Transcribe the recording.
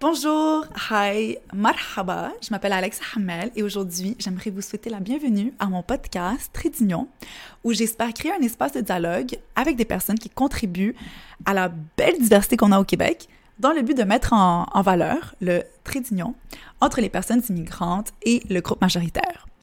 Bonjour, hi, marhaba, je m'appelle Alexa Hamel et aujourd'hui, j'aimerais vous souhaiter la bienvenue à mon podcast Très où j'espère créer un espace de dialogue avec des personnes qui contribuent à la belle diversité qu'on a au Québec, dans le but de mettre en, valeur le trait entre les personnes immigrantes et le groupe majoritaire.